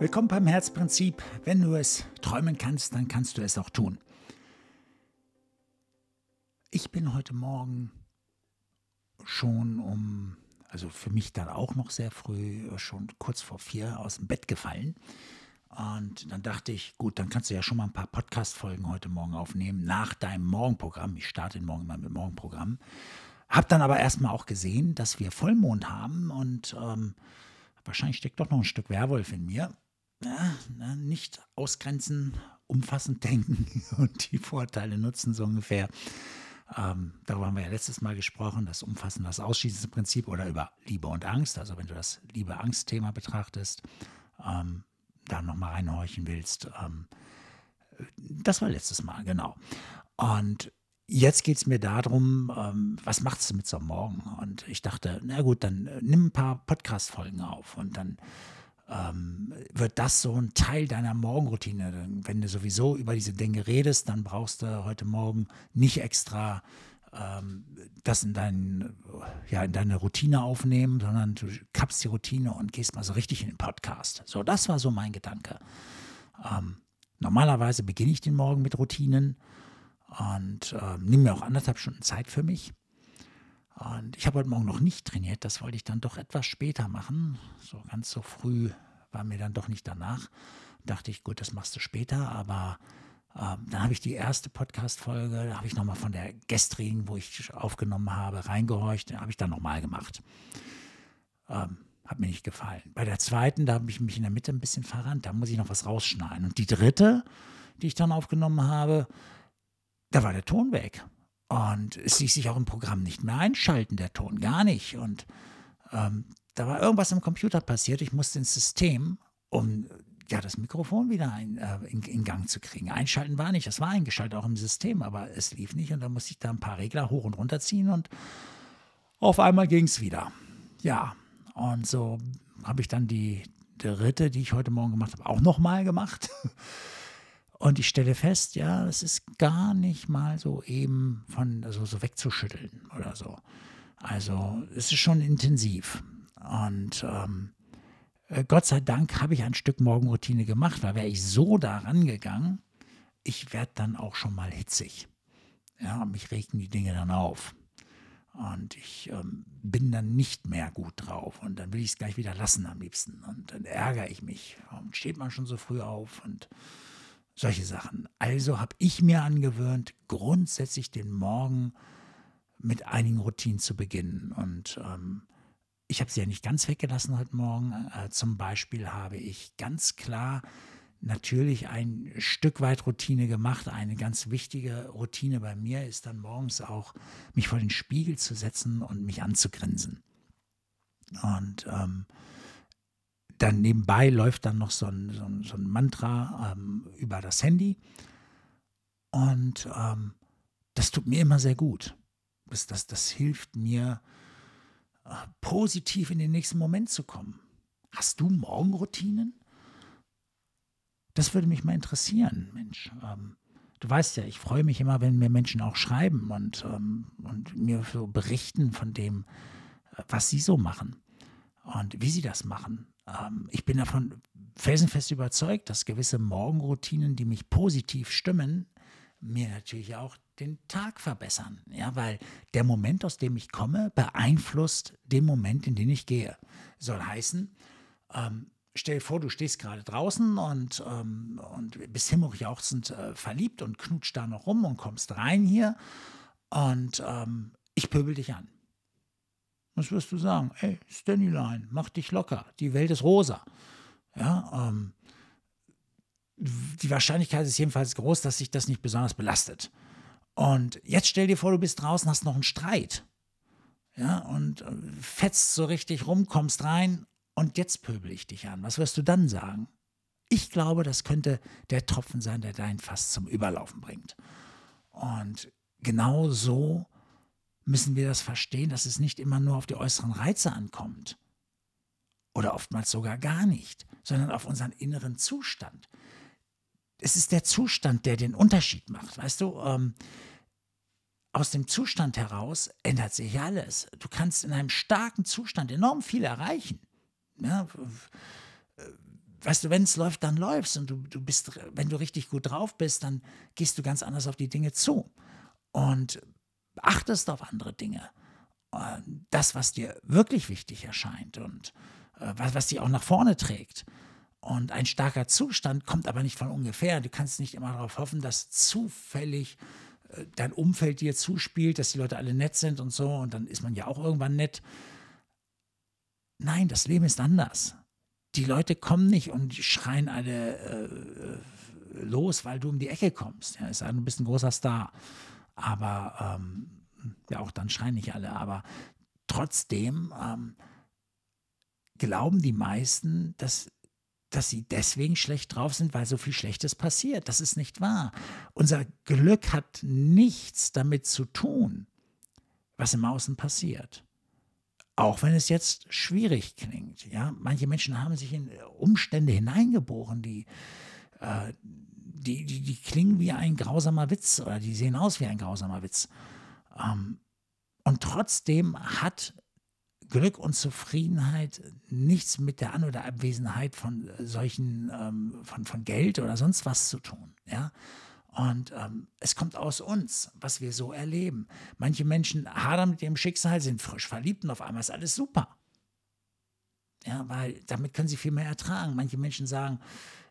Willkommen beim Herzprinzip. Wenn du es träumen kannst, dann kannst du es auch tun. Ich bin heute Morgen schon um, also für mich dann auch noch sehr früh, schon kurz vor vier aus dem Bett gefallen. Und dann dachte ich, gut, dann kannst du ja schon mal ein paar Podcast-Folgen heute Morgen aufnehmen nach deinem Morgenprogramm. Ich starte morgen mal mit Morgenprogramm. Hab dann aber erstmal auch gesehen, dass wir Vollmond haben und ähm, wahrscheinlich steckt doch noch ein Stück Werwolf in mir na, na, nicht ausgrenzen, umfassend denken und die Vorteile nutzen, so ungefähr. Ähm, darüber haben wir ja letztes Mal gesprochen, das umfassende, das ausschließende Prinzip oder über Liebe und Angst. Also wenn du das Liebe-Angst-Thema betrachtest, ähm, da nochmal reinhorchen willst. Ähm, das war letztes Mal, genau. Und jetzt geht es mir darum, ähm, was machst du mit so einem Morgen? Und ich dachte, na gut, dann äh, nimm ein paar Podcast-Folgen auf und dann ähm, wird das so ein Teil deiner Morgenroutine. Wenn du sowieso über diese Dinge redest, dann brauchst du heute Morgen nicht extra ähm, das in, dein, ja, in deine Routine aufnehmen, sondern du kappst die Routine und gehst mal so richtig in den Podcast. So, das war so mein Gedanke. Ähm, normalerweise beginne ich den Morgen mit Routinen und ähm, nehme mir auch anderthalb Stunden Zeit für mich. Und ich habe heute Morgen noch nicht trainiert, das wollte ich dann doch etwas später machen. So ganz so früh war mir dann doch nicht danach. Dachte ich, gut, das machst du später, aber ähm, dann habe ich die erste Podcast-Folge, da habe ich nochmal von der gestrigen, wo ich aufgenommen habe, reingehorcht, habe ich dann nochmal gemacht. Ähm, hat mir nicht gefallen. Bei der zweiten, da habe ich mich in der Mitte ein bisschen verrannt, da muss ich noch was rausschneiden. Und die dritte, die ich dann aufgenommen habe, da war der Ton weg. Und es ließ sich auch im Programm nicht mehr einschalten, der Ton, gar nicht. Und ähm, da war irgendwas im Computer passiert. Ich musste ins System, um ja, das Mikrofon wieder ein, äh, in, in, Gang zu kriegen. Einschalten war nicht, das war eingeschaltet auch im System, aber es lief nicht und da musste ich da ein paar Regler hoch und runter ziehen und auf einmal ging es wieder. Ja, und so habe ich dann die dritte, die ich heute Morgen gemacht habe, auch nochmal gemacht. Und ich stelle fest, ja, es ist gar nicht mal so eben von also so wegzuschütteln oder so. Also es ist schon intensiv. Und ähm, äh, Gott sei Dank habe ich ein Stück Morgenroutine gemacht, weil wäre ich so daran gegangen, ich werde dann auch schon mal hitzig. Ja, mich regen die Dinge dann auf. Und ich ähm, bin dann nicht mehr gut drauf. Und dann will ich es gleich wieder lassen am liebsten. Und dann ärgere ich mich. Warum steht man schon so früh auf? Und solche Sachen. Also habe ich mir angewöhnt, grundsätzlich den Morgen mit einigen Routinen zu beginnen. Und ähm, ich habe sie ja nicht ganz weggelassen heute Morgen. Äh, zum Beispiel habe ich ganz klar natürlich ein Stück weit Routine gemacht. Eine ganz wichtige Routine bei mir ist dann morgens auch, mich vor den Spiegel zu setzen und mich anzugrinsen. Und ähm, dann nebenbei läuft dann noch so ein, so ein, so ein Mantra ähm, über das Handy. Und ähm, das tut mir immer sehr gut. Das, das, das hilft mir, äh, positiv in den nächsten Moment zu kommen. Hast du Morgenroutinen? Das würde mich mal interessieren, Mensch. Ähm, du weißt ja, ich freue mich immer, wenn mir Menschen auch schreiben und, ähm, und mir so berichten von dem, äh, was sie so machen und wie sie das machen. Ähm, ich bin davon felsenfest überzeugt, dass gewisse Morgenroutinen, die mich positiv stimmen, mir natürlich auch den Tag verbessern. Ja, weil der Moment, aus dem ich komme, beeinflusst den Moment, in den ich gehe. Soll heißen, ähm, stell vor, du stehst gerade draußen und, ähm, und bist himmeljauchzend äh, verliebt und knutscht da noch rum und kommst rein hier und ähm, ich pöbel dich an. Was wirst du sagen? Ey, Stanleyline, mach dich locker. Die Welt ist rosa. Ja, ähm, die Wahrscheinlichkeit ist jedenfalls groß, dass sich das nicht besonders belastet. Und jetzt stell dir vor, du bist draußen, hast noch einen Streit. Ja, und äh, fetzt so richtig rum, kommst rein und jetzt pöbel ich dich an. Was wirst du dann sagen? Ich glaube, das könnte der Tropfen sein, der dein Fass zum Überlaufen bringt. Und genau so müssen wir das verstehen, dass es nicht immer nur auf die äußeren Reize ankommt. Oder oftmals sogar gar nicht, sondern auf unseren inneren Zustand. Es ist der Zustand, der den Unterschied macht. Weißt du, ähm, aus dem Zustand heraus ändert sich alles. Du kannst in einem starken Zustand enorm viel erreichen. Ja, weißt du, wenn es läuft, dann läuft und du, du bist, wenn du richtig gut drauf bist, dann gehst du ganz anders auf die Dinge zu und achtest auf andere Dinge. Das, was dir wirklich wichtig erscheint und äh, was, was dich auch nach vorne trägt. Und ein starker Zustand kommt aber nicht von ungefähr. Du kannst nicht immer darauf hoffen, dass zufällig äh, dein Umfeld dir zuspielt, dass die Leute alle nett sind und so und dann ist man ja auch irgendwann nett. Nein, das Leben ist anders die Leute kommen nicht und schreien alle äh, los, weil du um die Ecke kommst. Ja, ist du bist ein großer Star. Aber ähm, ja, auch dann schreien nicht alle. Aber trotzdem ähm, glauben die meisten, dass, dass sie deswegen schlecht drauf sind, weil so viel Schlechtes passiert. Das ist nicht wahr. Unser Glück hat nichts damit zu tun, was im Außen passiert. Auch wenn es jetzt schwierig klingt. Ja? Manche Menschen haben sich in Umstände hineingeboren, die, äh, die, die, die klingen wie ein grausamer Witz oder die sehen aus wie ein grausamer Witz. Ähm, und trotzdem hat Glück und Zufriedenheit nichts mit der An- oder Abwesenheit von solchen, ähm, von, von Geld oder sonst was zu tun. Ja? Und ähm, es kommt aus uns, was wir so erleben. Manche Menschen hadern mit ihrem Schicksal, sind frisch verliebt und auf einmal ist alles super. Ja, weil damit können sie viel mehr ertragen. Manche Menschen sagen,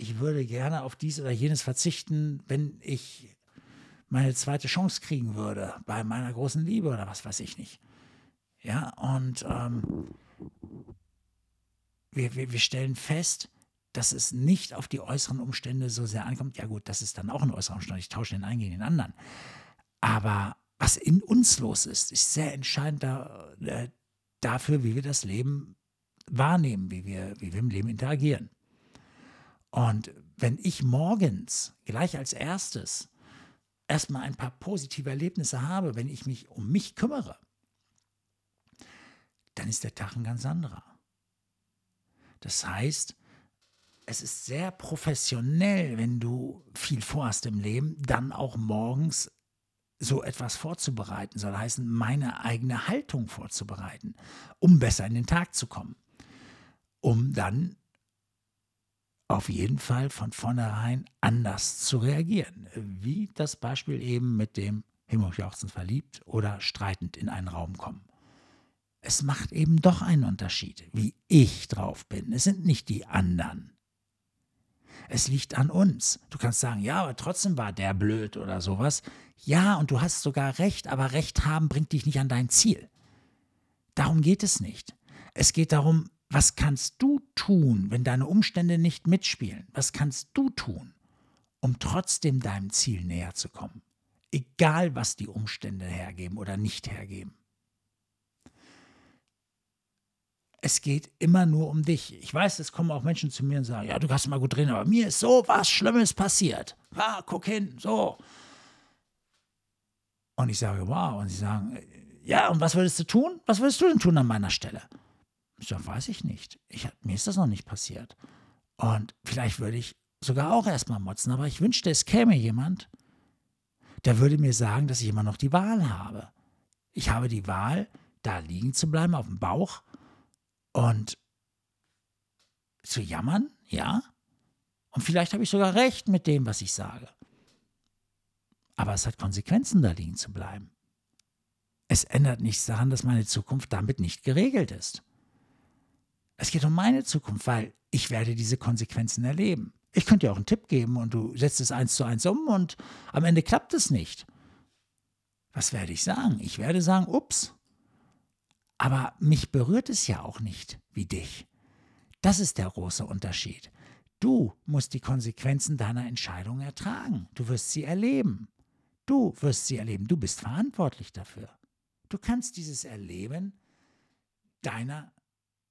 ich würde gerne auf dies oder jenes verzichten, wenn ich meine zweite Chance kriegen würde bei meiner großen Liebe oder was weiß ich nicht. Ja, und ähm, wir, wir, wir stellen fest, dass es nicht auf die äußeren Umstände so sehr ankommt. Ja gut, das ist dann auch ein äußerer Umstand. Ich tausche den einen gegen den anderen. Aber was in uns los ist, ist sehr entscheidend da, äh, dafür, wie wir das Leben wahrnehmen, wie wir, wie wir im Leben interagieren. Und wenn ich morgens gleich als erstes erstmal ein paar positive Erlebnisse habe, wenn ich mich um mich kümmere, dann ist der Tag ein ganz anderer. Das heißt, es ist sehr professionell, wenn du viel vorhast im Leben, dann auch morgens so etwas vorzubereiten, soll heißen, meine eigene Haltung vorzubereiten, um besser in den Tag zu kommen, um dann auf jeden Fall von vornherein anders zu reagieren, wie das Beispiel eben mit dem Himmeljauchzend verliebt oder streitend in einen Raum kommen. Es macht eben doch einen Unterschied, wie ich drauf bin. Es sind nicht die anderen. Es liegt an uns. Du kannst sagen, ja, aber trotzdem war der blöd oder sowas. Ja, und du hast sogar recht, aber Recht haben bringt dich nicht an dein Ziel. Darum geht es nicht. Es geht darum, was kannst du tun, wenn deine Umstände nicht mitspielen? Was kannst du tun, um trotzdem deinem Ziel näher zu kommen? Egal, was die Umstände hergeben oder nicht hergeben. es geht immer nur um dich. Ich weiß, es kommen auch Menschen zu mir und sagen, ja, du kannst mal gut reden, aber mir ist so was Schlimmes passiert. Ah, guck hin, so. Und ich sage, wow. Und sie sagen, ja, und was würdest du tun? Was würdest du denn tun an meiner Stelle? Ich sage, weiß ich nicht. Ich, mir ist das noch nicht passiert. Und vielleicht würde ich sogar auch erstmal motzen, aber ich wünschte, es käme jemand, der würde mir sagen, dass ich immer noch die Wahl habe. Ich habe die Wahl, da liegen zu bleiben auf dem Bauch und zu jammern, ja. Und vielleicht habe ich sogar recht mit dem, was ich sage. Aber es hat Konsequenzen, da liegen zu bleiben. Es ändert nichts daran, dass meine Zukunft damit nicht geregelt ist. Es geht um meine Zukunft, weil ich werde diese Konsequenzen erleben. Ich könnte dir auch einen Tipp geben und du setzt es eins zu eins um und am Ende klappt es nicht. Was werde ich sagen? Ich werde sagen, ups, aber mich berührt es ja auch nicht wie dich. Das ist der große Unterschied. Du musst die Konsequenzen deiner Entscheidung ertragen. Du wirst sie erleben. Du wirst sie erleben. Du bist verantwortlich dafür. Du kannst dieses Erleben deiner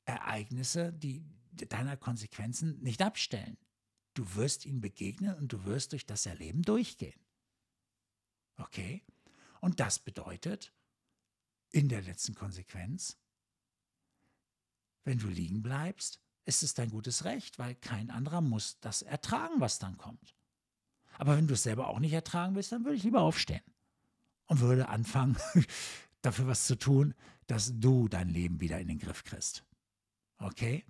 Ereignisse, die, deiner Konsequenzen nicht abstellen. Du wirst ihnen begegnen und du wirst durch das Erleben durchgehen. Okay? Und das bedeutet, in der letzten Konsequenz, wenn du liegen bleibst, ist es dein gutes Recht, weil kein anderer muss das ertragen, was dann kommt. Aber wenn du es selber auch nicht ertragen willst, dann würde ich lieber aufstehen und würde anfangen, dafür was zu tun, dass du dein Leben wieder in den Griff kriegst. Okay?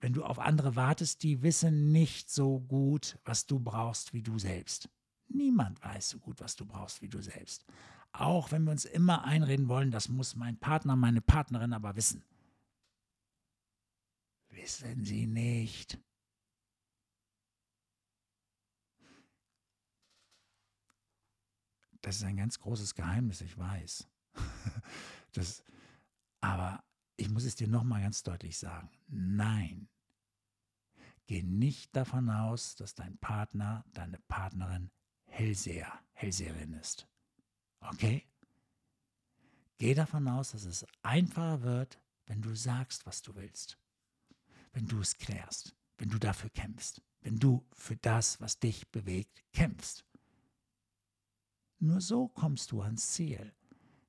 wenn du auf andere wartest, die wissen nicht so gut, was du brauchst wie du selbst. Niemand weiß so gut, was du brauchst wie du selbst. Auch wenn wir uns immer einreden wollen, das muss mein Partner, meine Partnerin aber wissen. Wissen sie nicht. Das ist ein ganz großes Geheimnis, ich weiß. Das, aber ich muss es dir nochmal ganz deutlich sagen. Nein. Geh nicht davon aus, dass dein Partner, deine Partnerin Hellseher, Hellseherin ist. Okay? Geh davon aus, dass es einfacher wird, wenn du sagst, was du willst. Wenn du es klärst, wenn du dafür kämpfst, wenn du für das, was dich bewegt, kämpfst. Nur so kommst du ans Ziel.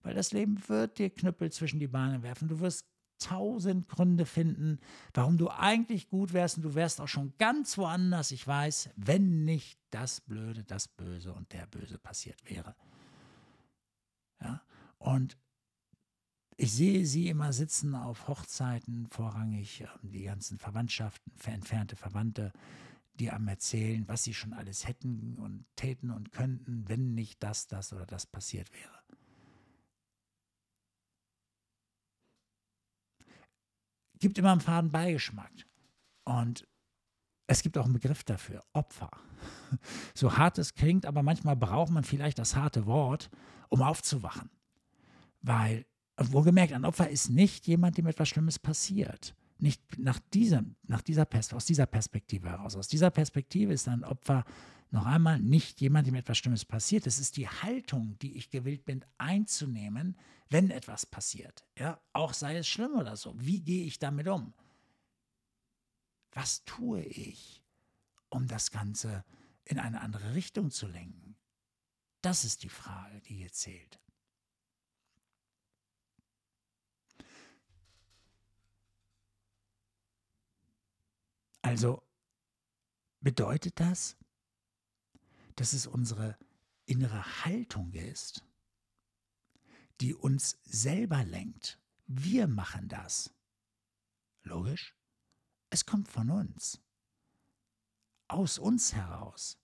Weil das Leben wird dir Knüppel zwischen die Beine werfen. Du wirst tausend Gründe finden, warum du eigentlich gut wärst und du wärst auch schon ganz woanders, ich weiß, wenn nicht das Blöde, das Böse und der Böse passiert wäre. Ja? Und ich sehe sie immer sitzen auf Hochzeiten, vorrangig ähm, die ganzen Verwandtschaften, entfernte Verwandte, die am erzählen, was sie schon alles hätten und täten und könnten, wenn nicht das, das oder das passiert wäre. Gibt immer einen faden Beigeschmack. Und es gibt auch einen Begriff dafür, Opfer. So hart es klingt, aber manchmal braucht man vielleicht das harte Wort, um aufzuwachen. Weil, wohlgemerkt, ein Opfer ist nicht jemand, dem etwas Schlimmes passiert. Nicht nach dieser, nach dieser aus dieser Perspektive heraus. Aus dieser Perspektive ist ein Opfer noch einmal nicht jemand, dem etwas Schlimmes passiert. Es ist die Haltung, die ich gewillt bin einzunehmen, wenn etwas passiert. Ja, auch sei es schlimm oder so. Wie gehe ich damit um? Was tue ich, um das Ganze in eine andere Richtung zu lenken? Das ist die Frage, die hier zählt. Also bedeutet das, dass es unsere innere Haltung ist, die uns selber lenkt. Wir machen das. Logisch? Es kommt von uns. Aus uns heraus.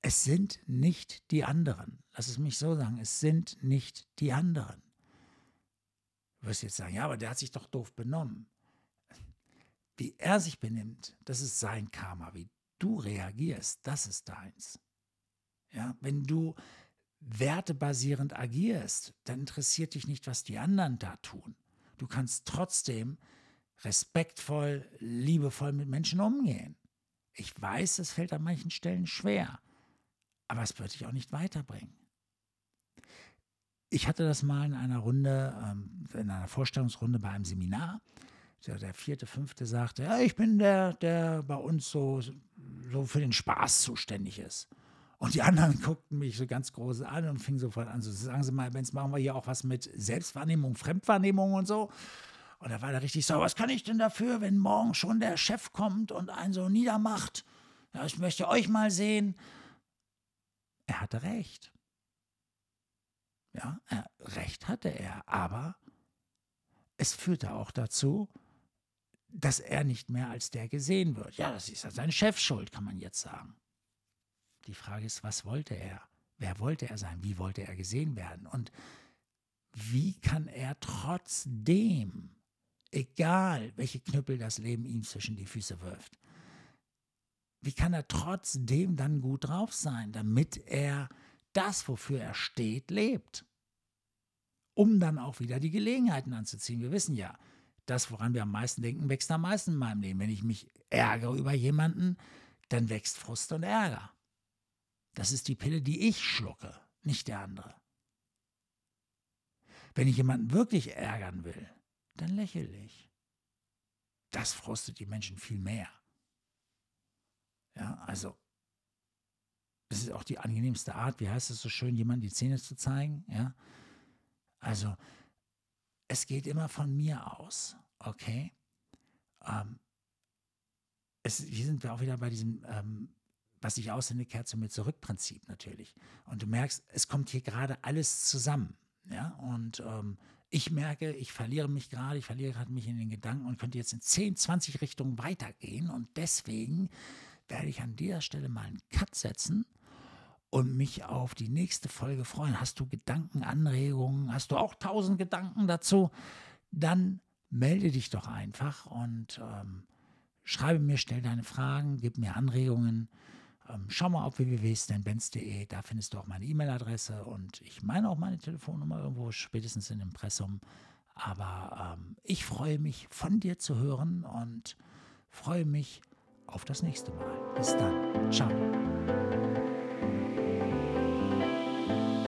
Es sind nicht die anderen. Lass es mich so sagen, es sind nicht die anderen. Du wirst jetzt sagen, ja, aber der hat sich doch doof benommen. Wie er sich benimmt, das ist sein Karma. Wie du reagierst, das ist deins. Ja, wenn du wertebasierend agierst, dann interessiert dich nicht, was die anderen da tun. Du kannst trotzdem respektvoll, liebevoll mit Menschen umgehen. Ich weiß, es fällt an manchen Stellen schwer, aber es wird dich auch nicht weiterbringen. Ich hatte das mal in einer Runde, ähm, in einer Vorstellungsrunde bei einem Seminar. Der, vierte, fünfte sagte, ja, ich bin der, der bei uns so, so für den Spaß zuständig ist. Und die anderen guckten mich so ganz groß an und fingen sofort an, so sagen Sie mal, Benz, machen wir hier auch was mit Selbstwahrnehmung, Fremdwahrnehmung und so. Und da war der richtig so, was kann ich denn dafür, wenn morgen schon der Chef kommt und einen so niedermacht? Ja, ich möchte euch mal sehen. Er hatte recht. Ja, recht hatte er, aber es führte auch dazu, dass er nicht mehr als der gesehen wird. Ja, das ist ja seine Chefschuld, kann man jetzt sagen. Die Frage ist, was wollte er? Wer wollte er sein? Wie wollte er gesehen werden? Und wie kann er trotzdem, egal welche Knüppel das Leben ihm zwischen die Füße wirft, wie kann er trotzdem dann gut drauf sein, damit er das, wofür er steht, lebt? Um dann auch wieder die Gelegenheiten anzuziehen. Wir wissen ja, das, woran wir am meisten denken, wächst am meisten in meinem Leben. Wenn ich mich ärgere über jemanden, dann wächst Frust und Ärger. Das ist die Pille, die ich schlucke, nicht der andere. Wenn ich jemanden wirklich ärgern will, dann lächle ich. Das frustet die Menschen viel mehr. Ja, also, das ist auch die angenehmste Art, wie heißt es so schön, jemandem die Zähne zu zeigen. Ja, also, es geht immer von mir aus, okay? Ähm, es, hier sind wir auch wieder bei diesem ähm, was ich aussende, kehrt zu mir zurück Prinzip natürlich. Und du merkst, es kommt hier gerade alles zusammen. Ja, und ähm, ich merke, ich verliere mich gerade, ich verliere gerade mich in den Gedanken und könnte jetzt in 10, 20 Richtungen weitergehen. Und deswegen werde ich an dieser Stelle mal einen Cut setzen und mich auf die nächste Folge freuen. Hast du Gedanken, Anregungen? Hast du auch tausend Gedanken dazu? Dann melde dich doch einfach und ähm, schreibe mir, stell deine Fragen, gib mir Anregungen. Ähm, schau mal auf www.stanbenz.de, da findest du auch meine E-Mail-Adresse und ich meine auch meine Telefonnummer irgendwo, spätestens in Impressum. Aber ähm, ich freue mich, von dir zu hören und freue mich auf das nächste Mal. Bis dann. Ciao.